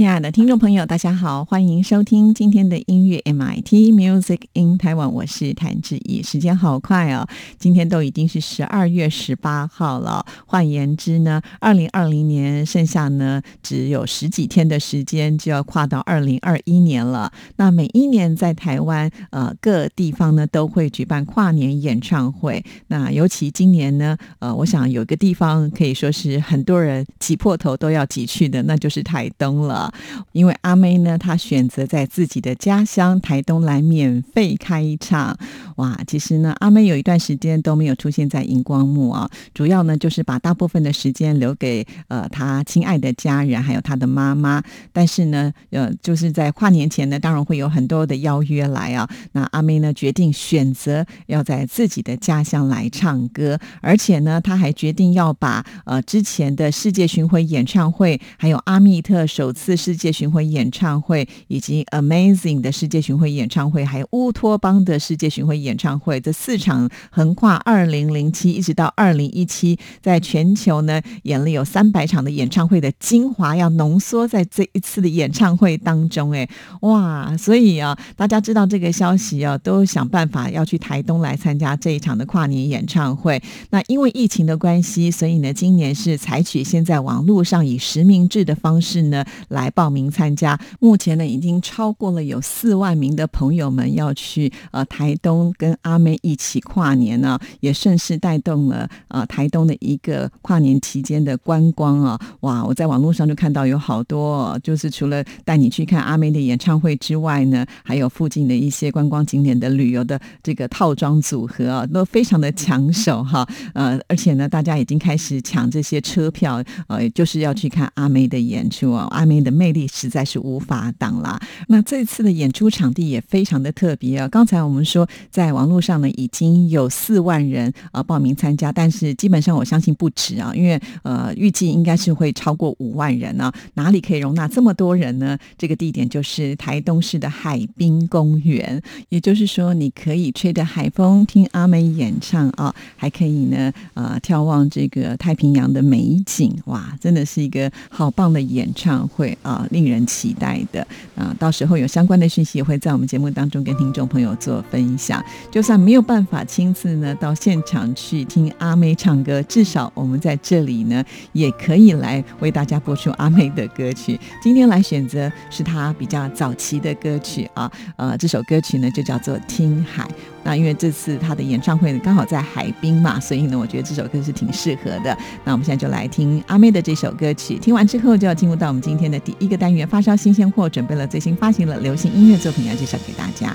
亲爱的听众朋友，大家好，欢迎收听今天的音乐 MIT Music in Taiwan，我是谭志毅。时间好快哦，今天都已经是十二月十八号了。换言之呢，二零二零年剩下呢只有十几天的时间，就要跨到二零二一年了。那每一年在台湾呃各地方呢都会举办跨年演唱会。那尤其今年呢，呃，我想有个地方可以说是很多人挤破头都要挤去的，那就是台东了。因为阿妹呢，她选择在自己的家乡台东来免费开场。哇，其实呢，阿妹有一段时间都没有出现在荧光幕啊，主要呢就是把大部分的时间留给呃她亲爱的家人，还有她的妈妈。但是呢，呃，就是在跨年前呢，当然会有很多的邀约来啊。那阿妹呢，决定选择要在自己的家乡来唱歌，而且呢，她还决定要把呃之前的世界巡回演唱会，还有阿密特首次。世界巡回演唱会，以及 Amazing 的世界巡回演唱会，还有乌托邦的世界巡回演演唱会，这四场横跨二零零七一直到二零一七，在全球呢演了有三百场的演唱会的精华，要浓缩在这一次的演唱会当中。哎，哇！所以啊，大家知道这个消息啊，都想办法要去台东来参加这一场的跨年演唱会。那因为疫情的关系，所以呢，今年是采取现在网络上以实名制的方式呢来。报名参加，目前呢已经超过了有四万名的朋友们要去呃台东跟阿妹一起跨年呢，也顺势带动了呃台东的一个跨年期间的观光啊！哇，我在网络上就看到有好多，就是除了带你去看阿妹的演唱会之外呢，还有附近的一些观光景点的旅游的这个套装组合啊，都非常的抢手哈。呃，而且呢，大家已经开始抢这些车票，呃，就是要去看阿妹的演出啊，阿妹的。魅力实在是无法挡啦。那这次的演出场地也非常的特别啊。刚才我们说，在网络上呢已经有四万人呃报名参加，但是基本上我相信不止啊，因为呃预计应该是会超过五万人呢。哪里可以容纳这么多人呢？这个地点就是台东市的海滨公园。也就是说，你可以吹着海风听阿美演唱啊，还可以呢呃眺望这个太平洋的美景。哇，真的是一个好棒的演唱会啊！啊，令人期待的啊！到时候有相关的讯息也会在我们节目当中跟听众朋友做分享。就算没有办法亲自呢到现场去听阿妹唱歌，至少我们在这里呢也可以来为大家播出阿妹的歌曲。今天来选择是她比较早期的歌曲啊，呃，这首歌曲呢就叫做《听海》。那因为这次她的演唱会刚好在海滨嘛，所以呢，我觉得这首歌是挺适合的。那我们现在就来听阿妹的这首歌曲，听完之后就要进入到我们今天的第一个单元——发烧新鲜货，准备了最新发行的流行音乐作品要介绍给大家。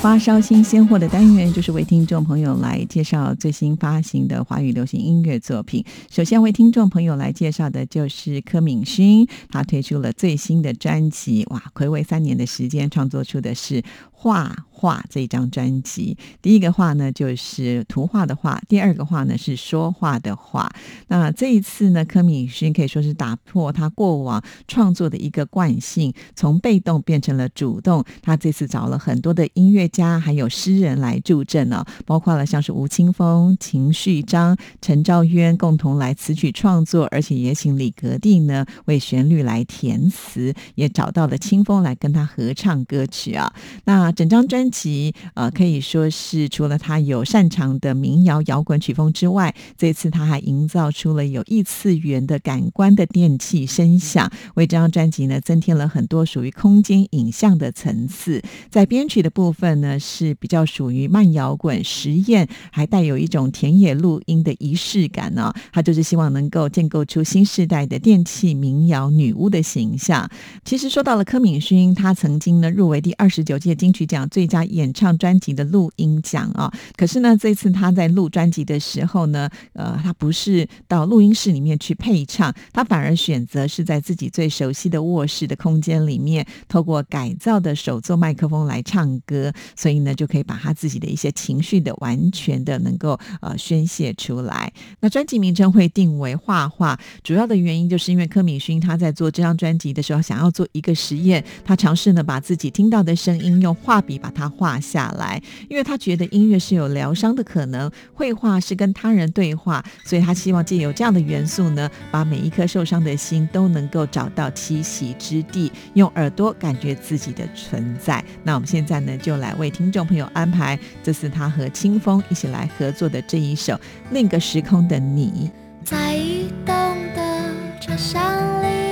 发烧新鲜货的单元，就是为听众朋友来介绍最新发行的华语流行音乐作品。首先为听众朋友来介绍的就是柯敏勋，他推出了最新的专辑，哇，暌违三年的时间创作出的是《画画》这张专辑。第一个画呢就是图画的画，第二个画呢是说话的话。那这一次呢，柯敏勋可以说是打破他过往创作的一个惯性，从被动变成了主动。他这次找了很多的音乐家还有诗人来助阵哦，包括了像是吴青峰、秦旭章、陈昭渊共同来词曲创作，而且也请李格弟呢为旋律来填词，也找到了清风来跟他合唱歌曲啊。那整张专辑呃可以说是除了他有擅长的民谣摇滚曲风之外，这次他还营造出了有异次元的感官的电器声响，为这张专辑呢增添了很多属于空间影像的层次。在编曲的部分呢是比较属于慢摇滚实验，还带有一种田野录音的仪式感呢、他就是希望能够建构出新时代的电器民谣女巫的形象。其实说到了柯敏勋，他曾经呢入围第二十九届金曲去奖最佳演唱专辑的录音奖啊。可是呢，这次他在录专辑的时候呢，呃，他不是到录音室里面去配唱，他反而选择是在自己最熟悉的卧室的空间里面，透过改造的手作麦克风来唱歌，所以呢，就可以把他自己的一些情绪的完全的能够呃宣泄出来。那专辑名称会定为“画画”，主要的原因就是因为柯敏勋他在做这张专辑的时候，想要做一个实验，他尝试呢把自己听到的声音用画画笔把它画下来，因为他觉得音乐是有疗伤的可能，绘画是跟他人对话，所以他希望借由这样的元素呢，把每一颗受伤的心都能够找到栖息之地，用耳朵感觉自己的存在。那我们现在呢，就来为听众朋友安排，这是他和清风一起来合作的这一首《另个时空的你》。在移动的车厢里，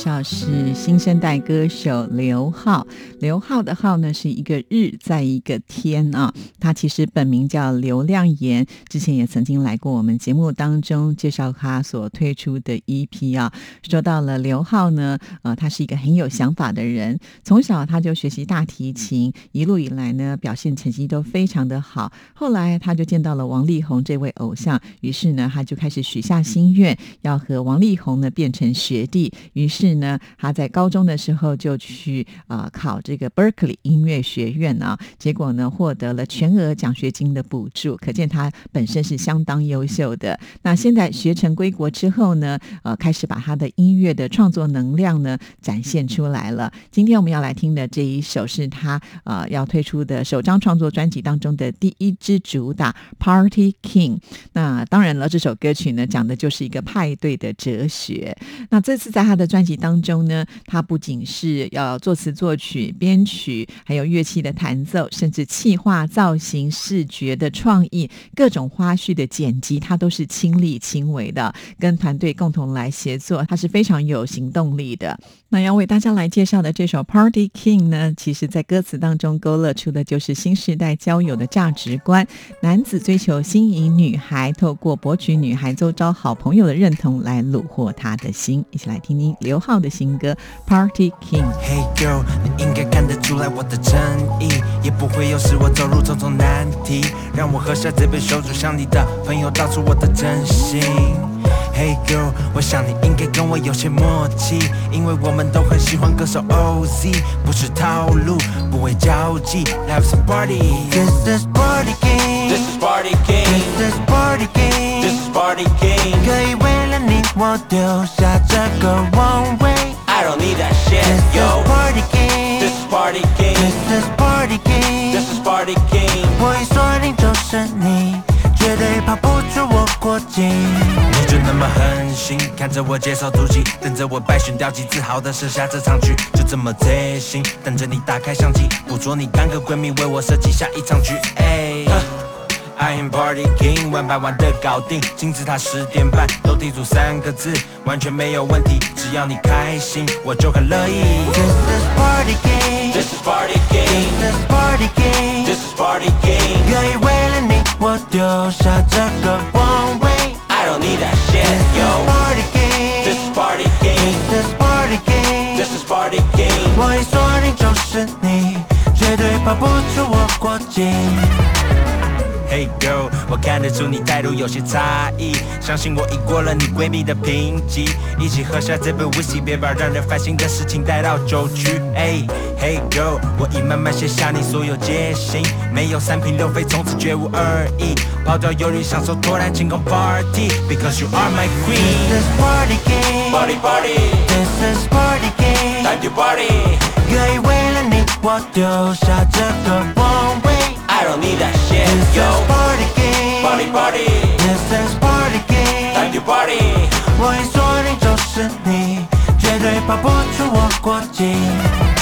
绍是新生代歌手刘浩，刘浩的浩呢是一个日在一个天啊，他其实本名叫刘亮言，之前也曾经来过我们节目当中介绍他所推出的 EP 啊。说到了刘浩呢，呃，他是一个很有想法的人，从小他就学习大提琴，一路以来呢表现成绩都非常的好。后来他就见到了王力宏这位偶像，于是呢他就开始许下心愿，要和王力宏呢变成学弟，于。是是呢，他在高中的时候就去啊考这个 Berkeley 音乐学院啊，结果呢获得了全额奖学金的补助，可见他本身是相当优秀的。那现在学成归国之后呢，呃，开始把他的音乐的创作能量呢展现出来了。今天我们要来听的这一首是他呃要推出的首张创作专辑当中的第一支主打《Party King》。那当然了，这首歌曲呢讲的就是一个派对的哲学。那这次在他的专专当中呢，他不仅是要作词作曲、编曲，还有乐器的弹奏，甚至气化、造型、视觉的创意，各种花絮的剪辑，他都是亲力亲为的，跟团队共同来协作，他是非常有行动力的。那要为大家来介绍的这首《Party King》呢，其实在歌词当中勾勒出的就是新时代交友的价值观，男子追求心仪女孩，透过博取女孩周遭好朋友的认同来虏获她的心。一起来听听。刘浩的新歌《Party King》。Hey girl，你应该看得出来我的诚意，也不会有使我走入重重难题。让我喝下这杯酒，就向你的朋友道出我的真心。Hey girl，我想你应该跟我有些默契，因为我们都很喜欢歌手 OZ，不是套路，不会交际，Have some party，This is Party King，This is Party King，This is Party King，This is Party King，可以为我丢下这个 one way，I don't need that shit，This is Party King，This is Party King，This is Party King，This is Party King，我已锁定就是你。绝对跑不出我国境。你就那么狠心，看着我接受突击，等着我败选掉级，自豪的设下这场局，就这么贼心，等着你打开相机，捕捉你干个闺蜜为我设计下一场局。哎。I am party king，玩百万的搞定，金字塔十点半斗地主三个字，完全没有问题，只要你开心，我就很乐意。This is party game，this is party game，this is party game，this is party game 愿意为了你我丢下这个王位。I don't need that shit，yo。Party game，This is party game，this is party game，this is party game 我一锁定就是你，绝对跑不出我国境。Hey girl，我看得出你态度有些差异，相信我已过了你闺蜜的评级，一起喝下这杯 whisky，别把让人烦心的事情带到酒局。Hey Hey girl，我已慢慢卸下你所有戒心，没有三品六飞，从此绝无二意，抛掉忧虑，享受脱单庆功 party，because you are my queen。This is party game，party party，This is party game，time to party，愿意为了你我丢下这个王位。Don't need that shit, this yo. Is party game, party party. This is party game, time to party. 我一锁定就是你，绝对跑不出我国境。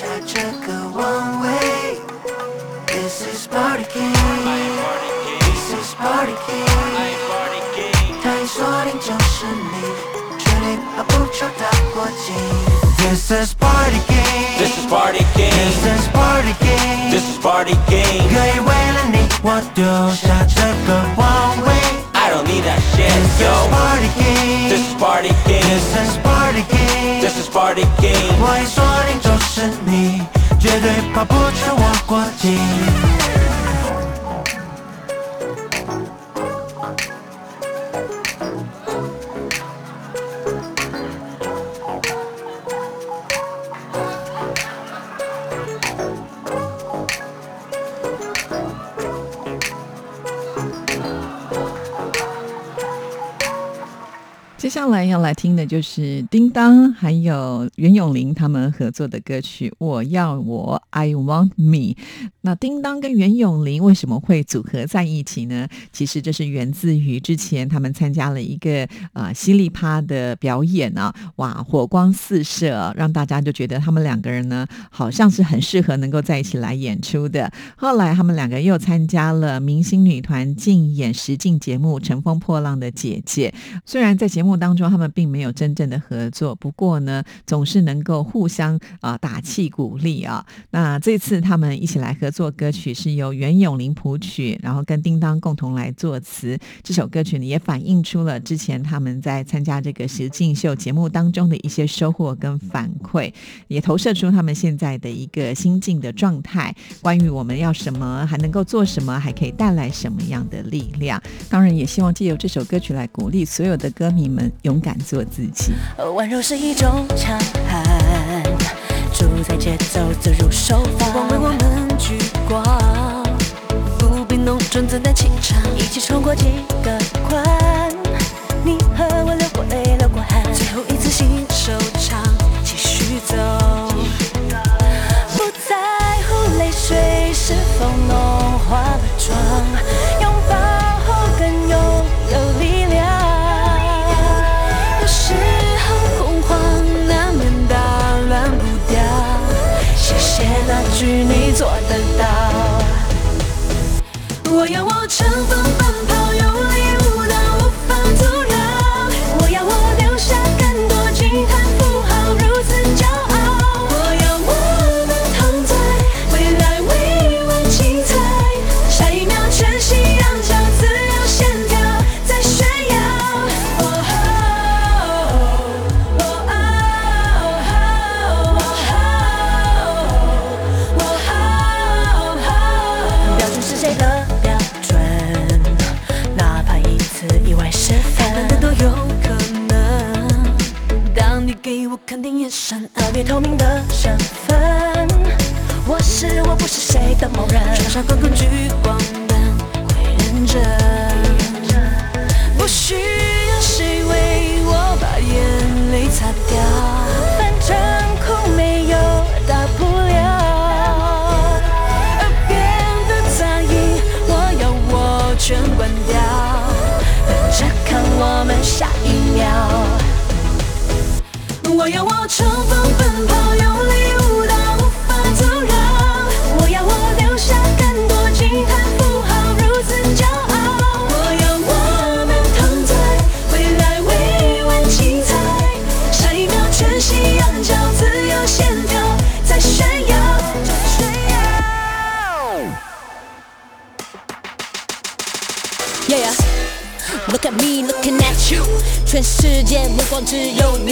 This is party game. This is party game. This is party game. This is party game. 可以为了你，我丢下这个王位。I don't need that shit, This yo. is party game. This is party game. This is party game. This is party game. 我已锁定就是你，绝对跑不出我国境。下来要来听的就是叮当还有袁咏琳他们合作的歌曲《我要我 I Want Me》。那叮当跟袁咏琳为什么会组合在一起呢？其实这是源自于之前他们参加了一个呃犀利趴的表演啊，哇，火光四射，让大家就觉得他们两个人呢好像是很适合能够在一起来演出的。后来他们两个又参加了明星女团竞演实境节目《乘风破浪的姐姐》，虽然在节目。当中他们并没有真正的合作，不过呢，总是能够互相啊打气鼓励啊。那这次他们一起来合作歌曲是由袁咏琳谱曲，然后跟叮当共同来作词。这首歌曲呢也反映出了之前他们在参加这个实境秀节目当中的一些收获跟反馈，也投射出他们现在的一个心境的状态。关于我们要什么，还能够做什么，还可以带来什么样的力量？当然也希望借由这首歌曲来鼓励所有的歌迷们。勇敢做自己。温柔是一种强悍，主宰节奏，自如手法。光为我们聚光，不必浓妆自带气场，一起冲过几个关。你和我流过泪，流过汗，最后一次信手唱，继续走。不在乎泪水是否弄花了妆，我要我乘风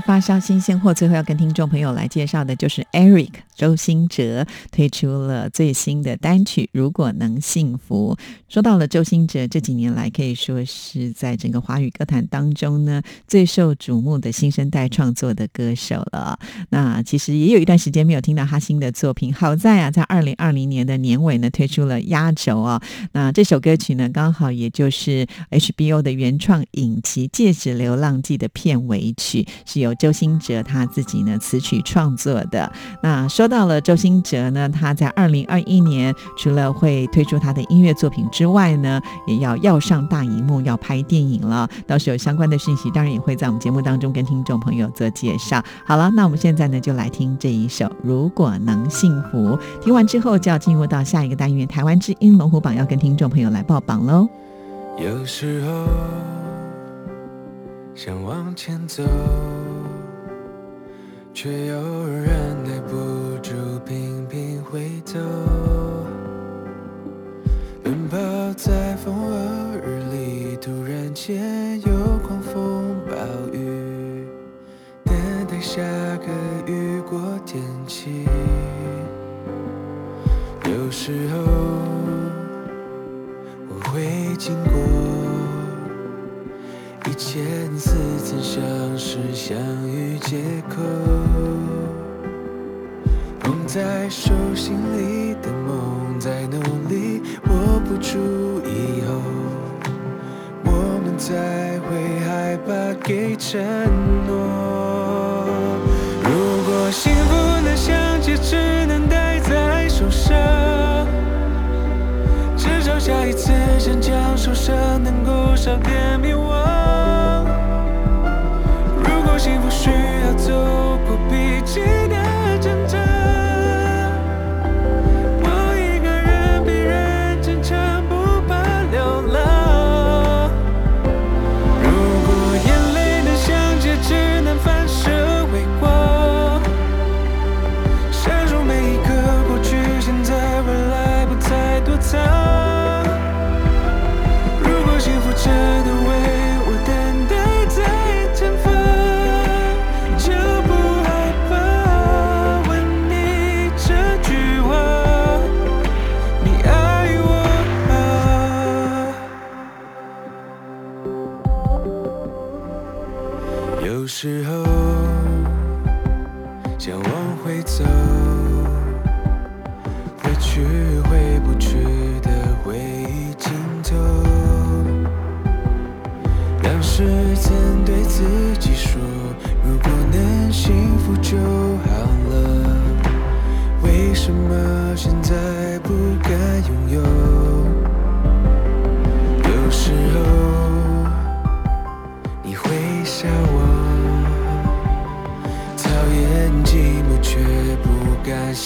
发烧新鲜货，最后要跟听众朋友来介绍的就是 Eric 周兴哲推出了最新的单曲《如果能幸福》。说到了周兴哲，这几年来可以说是在整个华语歌坛当中呢最受瞩目的新生代创作的歌手了。那其实也有一段时间没有听到他新的作品，好在啊，在二零二零年的年尾呢推出了压轴啊。那这首歌曲呢，刚好也就是 HBO 的原创影集《戒指流浪记》的片尾曲，是由周兴哲他自己呢词曲创作的。那说到了周兴哲呢，他在二零二一年除了会推出他的音乐作品之外呢，也要要上大荧幕，要拍电影了。到时候有相关的讯息，当然也会在我们节目当中跟听众朋友做介绍。好了，那我们现在呢就来听这一首《如果能幸福》。听完之后就要进入到下一个单元——台湾之音龙虎榜，要跟听众朋友来报榜喽。有时候想往前走，却又忍耐不住频频回头。奔跑在风和日丽，突然间有狂风暴雨，等待下个雨过天晴。有时候。我会经过一千四曾相识相遇借口，捧在手心里的梦在努力握不住以后，我们才会害怕给承诺。如果幸福能像戒指能戴在手上。至少下一次想将受伤能够少点迷惘。幸福需要走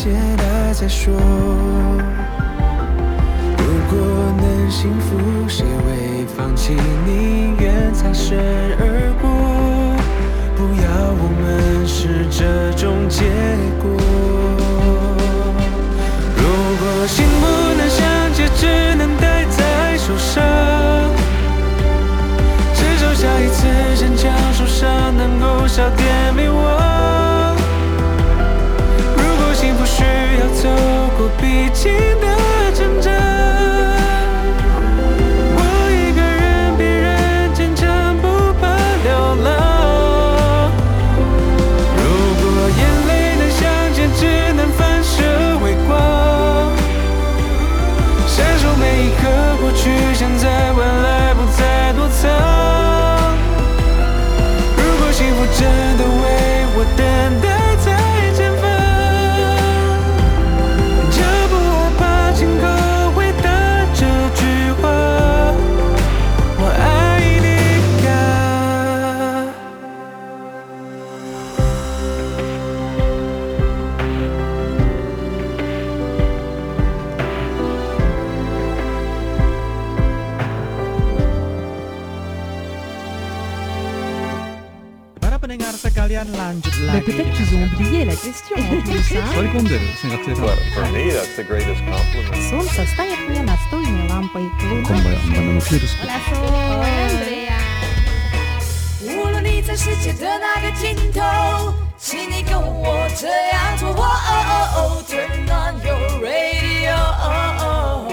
敢写他再说。如果能幸福，谁会放弃？宁愿擦身而过，不要我们是这种结果。如果心不能相接，只能戴在手上，至少下一次坚强受伤能够少点必 pendengar sekalian lanjut Mais lagi. peut-être qu'ils ont oublié la question en plus. hein. 割り込んでる生活性 Well, for me, that's the greatest compliment. Солнце стоит мне настольной лампой. 今晩很棒的フィルス Andrea。无论你在世界的哪个尽头，请你跟我这样做。哦哦哦，Turn on your radio。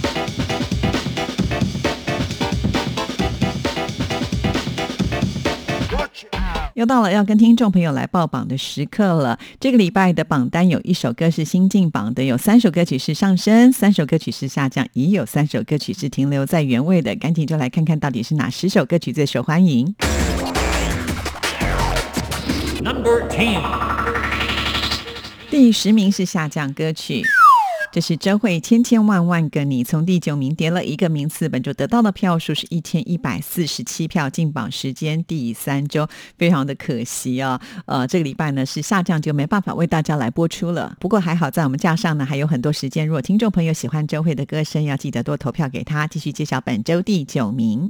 又到了要跟听众朋友来报榜的时刻了。这个礼拜的榜单有一首歌是新进榜的，有三首歌曲是上升，三首歌曲是下降，也有三首歌曲是停留在原位的。赶紧就来看看到底是哪十首歌曲最受欢迎。Number Ten，第十名是下降歌曲。这是周慧《千千万万个你》，从第九名跌了一个名次，本周得到的票数是一千一百四十七票，进榜时间第三周，非常的可惜啊、呃，这个礼拜呢是下降，就没办法为大家来播出了。不过还好，在我们架上呢还有很多时间，如果听众朋友喜欢周慧的歌声，要记得多投票给她。继续揭晓本周第九名。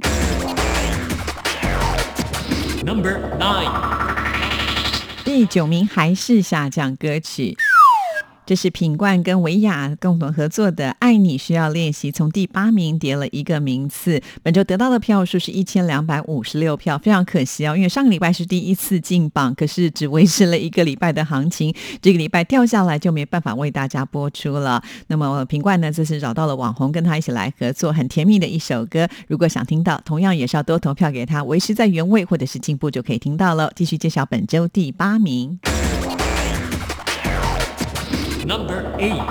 Number Nine，第九名还是下降歌曲。这是品冠跟维亚共同合作的《爱你需要练习》，从第八名跌了一个名次。本周得到的票数是一千两百五十六票，非常可惜哦，因为上个礼拜是第一次进榜，可是只维持了一个礼拜的行情，这个礼拜掉下来就没办法为大家播出了。那么品冠呢，这次找到了网红跟他一起来合作，很甜蜜的一首歌。如果想听到，同样也是要多投票给他，维持在原位或者是进步就可以听到了。继续揭晓本周第八名。Number Eight，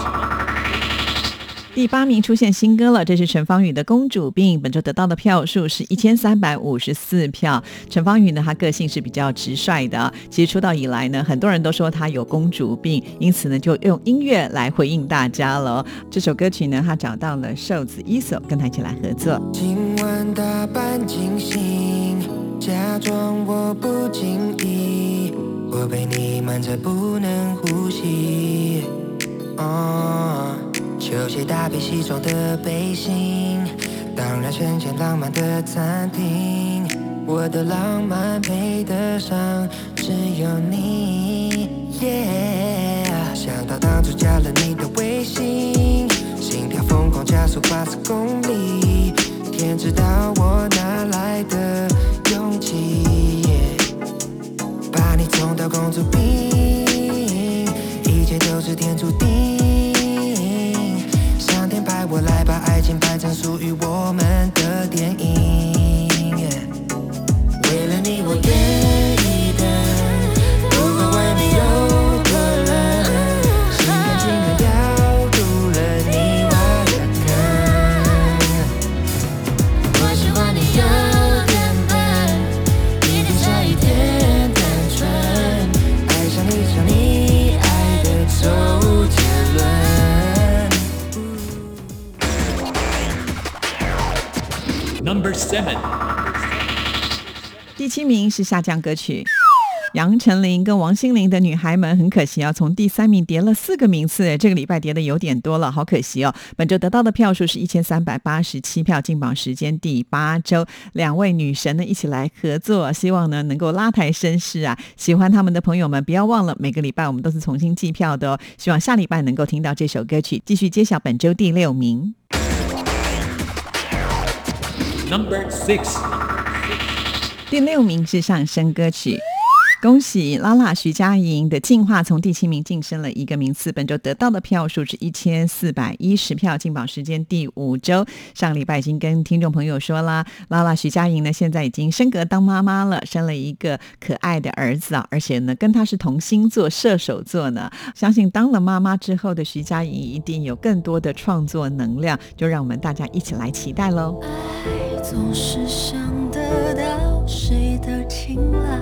第八名出现新歌了，这是陈芳宇的《公主病》，本周得到的票数是一千三百五十四票。陈芳宇呢，他个性是比较直率的，其实出道以来呢，很多人都说他有公主病，因此呢，就用音乐来回应大家了。这首歌曲呢，他找到了瘦子伊索，跟他一起来合作。今晚打扮惊醒，假装我不经意，我被你瞒着不能呼吸。哦，球鞋搭配西装的背心，当然瞬间浪漫的餐厅，我的浪漫配得上只有你。想到当初加了你的微信，心跳疯狂加速八十公里，天知道我哪来的勇气。把你送到公主病是天注定。上天派我来把爱情拍成属于我们的电影。为了你，我愿第七名是下降歌曲。杨丞琳跟王心凌的女孩们很可惜啊，从第三名跌了四个名次，这个礼拜跌的有点多了，好可惜哦。本周得到的票数是一千三百八十七票，进榜时间第八周，两位女神呢一起来合作，希望呢能够拉抬声势啊。喜欢他们的朋友们，不要忘了每个礼拜我们都是重新计票的哦。希望下礼拜能够听到这首歌曲，继续揭晓本周第六名。Number six 第六名是上升歌曲。恭喜拉拉徐佳莹的进化从第七名晋升了一个名次，本周得到的票数是一千四百一十票，进榜时间第五周。上礼拜已经跟听众朋友说啦，拉拉徐佳莹呢现在已经升格当妈妈了，生了一个可爱的儿子啊，而且呢跟他是同星座射手座呢，相信当了妈妈之后的徐佳莹一定有更多的创作能量，就让我们大家一起来期待喽。爱总是想得到谁的青睐，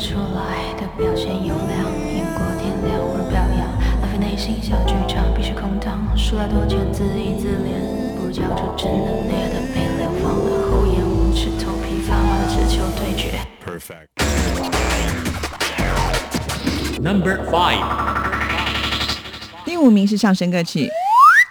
出来的表现优良，赢过天亮而表扬，浪费内心小剧场必须空荡，输来多钱自娱自怜，不交出真的被流放了，厚颜无耻，头皮发麻的只求对决。Number five，第五名是上升歌曲。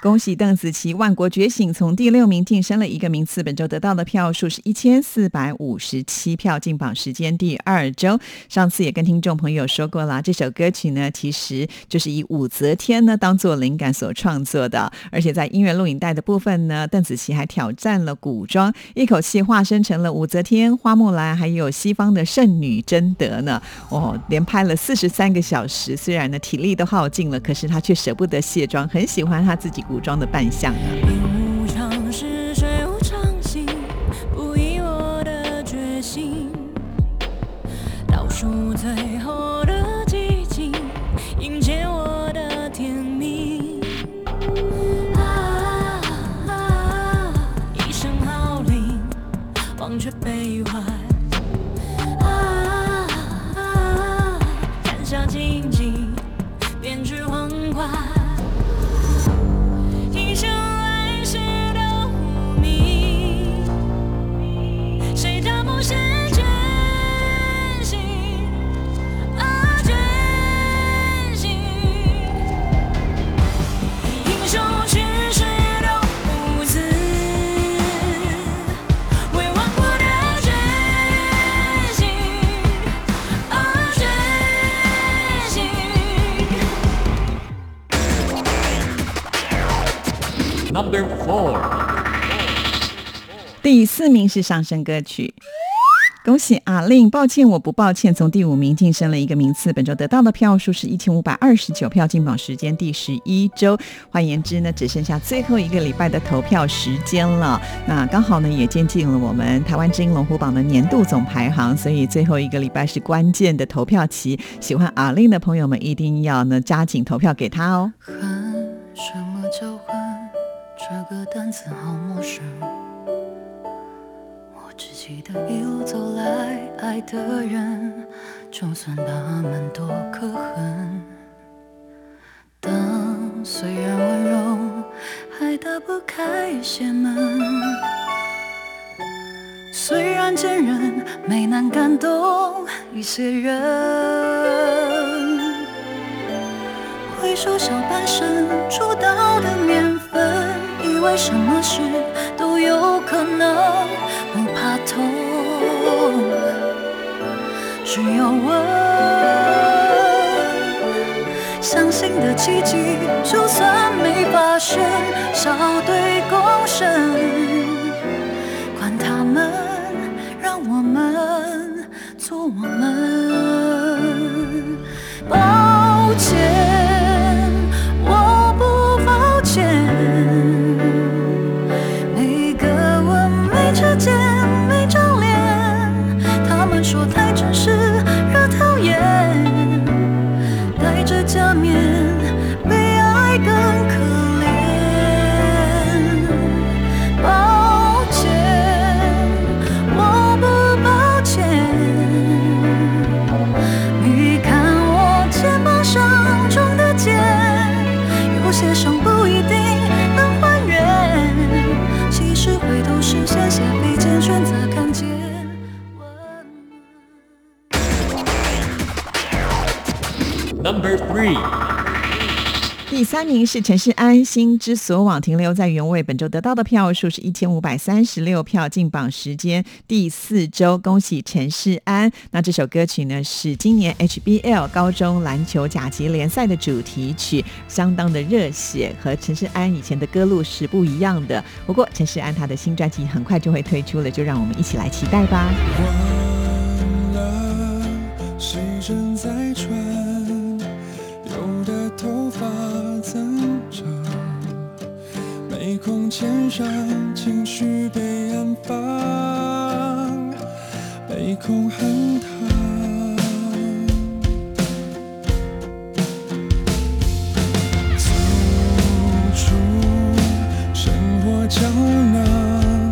恭喜邓紫棋《万国觉醒》从第六名晋升了一个名次，本周得到的票数是一千四百五十七票，进榜时间第二周。上次也跟听众朋友说过啦，这首歌曲呢，其实就是以武则天呢当做灵感所创作的，而且在音乐录影带的部分呢，邓紫棋还挑战了古装，一口气化身成了武则天、花木兰，还有西方的圣女贞德呢。哦，连拍了四十三个小时，虽然呢体力都耗尽了，可是她却舍不得卸妆，很喜欢她自己古装的扮相啊。四名是上升歌曲。恭喜阿令！抱歉，我不抱歉，从第五名晋升了一个名次。本周得到的票数是一千五百二十九票，进榜时间第十一周。换言之呢，只剩下最后一个礼拜的投票时间了。那刚好呢，也接近了我们台湾之音龙虎榜的年度总排行，所以最后一个礼拜是关键的投票期。喜欢阿令的朋友们一定要呢加紧投票给他哦。什么叫？这个单词好陌生。只记得一路走来，爱的人，就算他们多可恨，当虽然温柔，还打不开一些门。虽然坚韧，没能感动一些人。回首小半生出道的年份，以为什么事都有可能。只有问。相信的奇迹，就算没发生，少对三名是陈世安，《心之所往》停留在原位，本周得到的票数是一千五百三十六票，进榜时间第四周，恭喜陈世安。那这首歌曲呢是今年 HBL 高中篮球甲级联赛的主题曲，相当的热血，和陈世安以前的歌路是不一样的。不过陈世安他的新专辑很快就会推出了，就让我们一起来期待吧。忘了时针在空签上，情绪被安放，被空恨他。走出生活胶囊，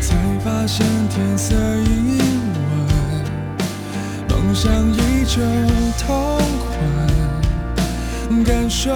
才发现天色已晚，梦想依旧痛快，感受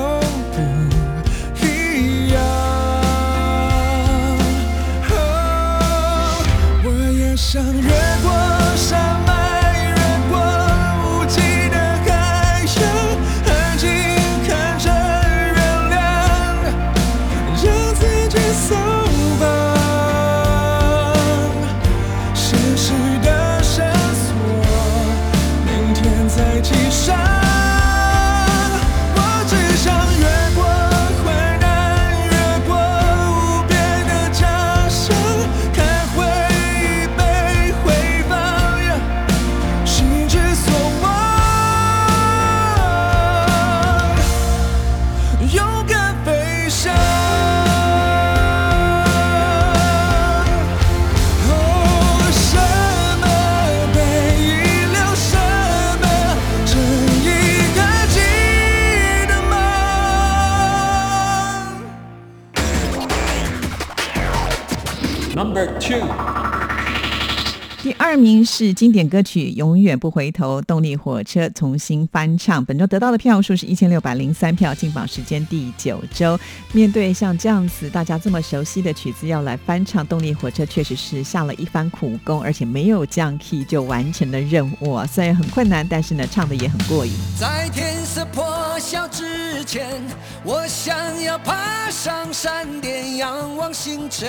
名是经典歌曲《永远不回头》，动力火车重新翻唱。本周得到的票数是一千六百零三票，进榜时间第九周。面对像这样子大家这么熟悉的曲子要来翻唱，动力火车确实是下了一番苦功，而且没有降 key 就完成了任务。虽然很困难，但是呢，唱的也很过瘾。在天色破晓之前，我想要爬上山巅，仰望星辰，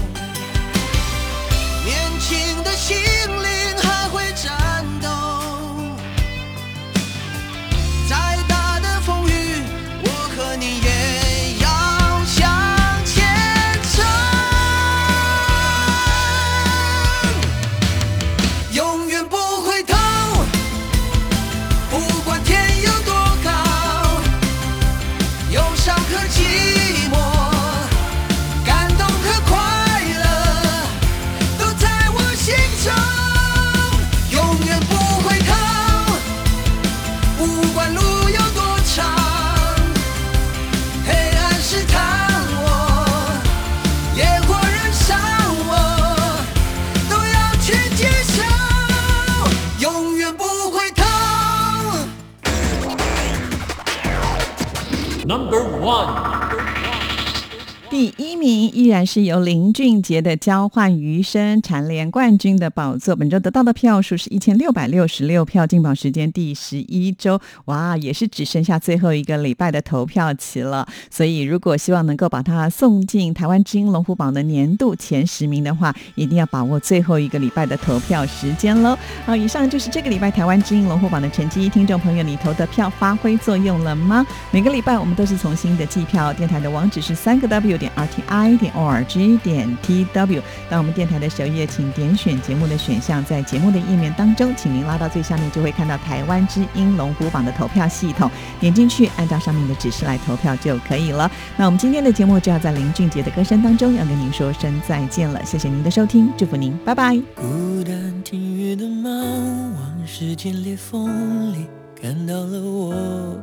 One. 第一名依然是由林俊杰的《交换余生》蝉联冠军的宝座。本周得到的票数是一千六百六十六票，进榜时间第十一周，哇，也是只剩下最后一个礼拜的投票期了。所以，如果希望能够把它送进台湾之音龙虎榜的年度前十名的话，一定要把握最后一个礼拜的投票时间喽。好，以上就是这个礼拜台湾之音龙虎榜的成绩。听众朋友，你投的票发挥作用了吗？每个礼拜我们都是从新的计票，电台的网址是三个 W。点 R T I 点 O R G 点 T W，到我们电台的首页，请点选节目的选项，在节目的页面当中，请您拉到最下面，就会看到台湾之音龙虎榜的投票系统，点进去，按照上面的指示来投票就可以了。那我们今天的节目就要在林俊杰的歌声当中，要跟您说声再见了，谢谢您的收听，祝福您，拜拜。孤单听雨的猫，往时间裂缝里看到了我，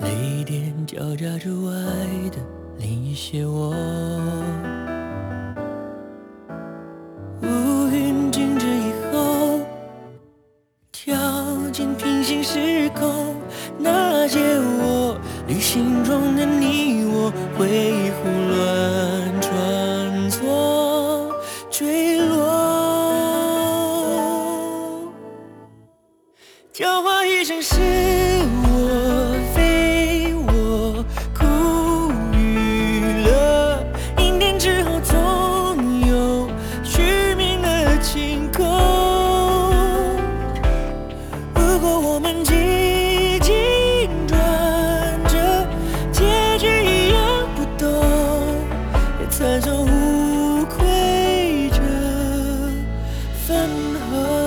泪点交加着爱的。另一些我，乌云静止以后，跳进平行时空，那些我旅行中的你我，回忆分合。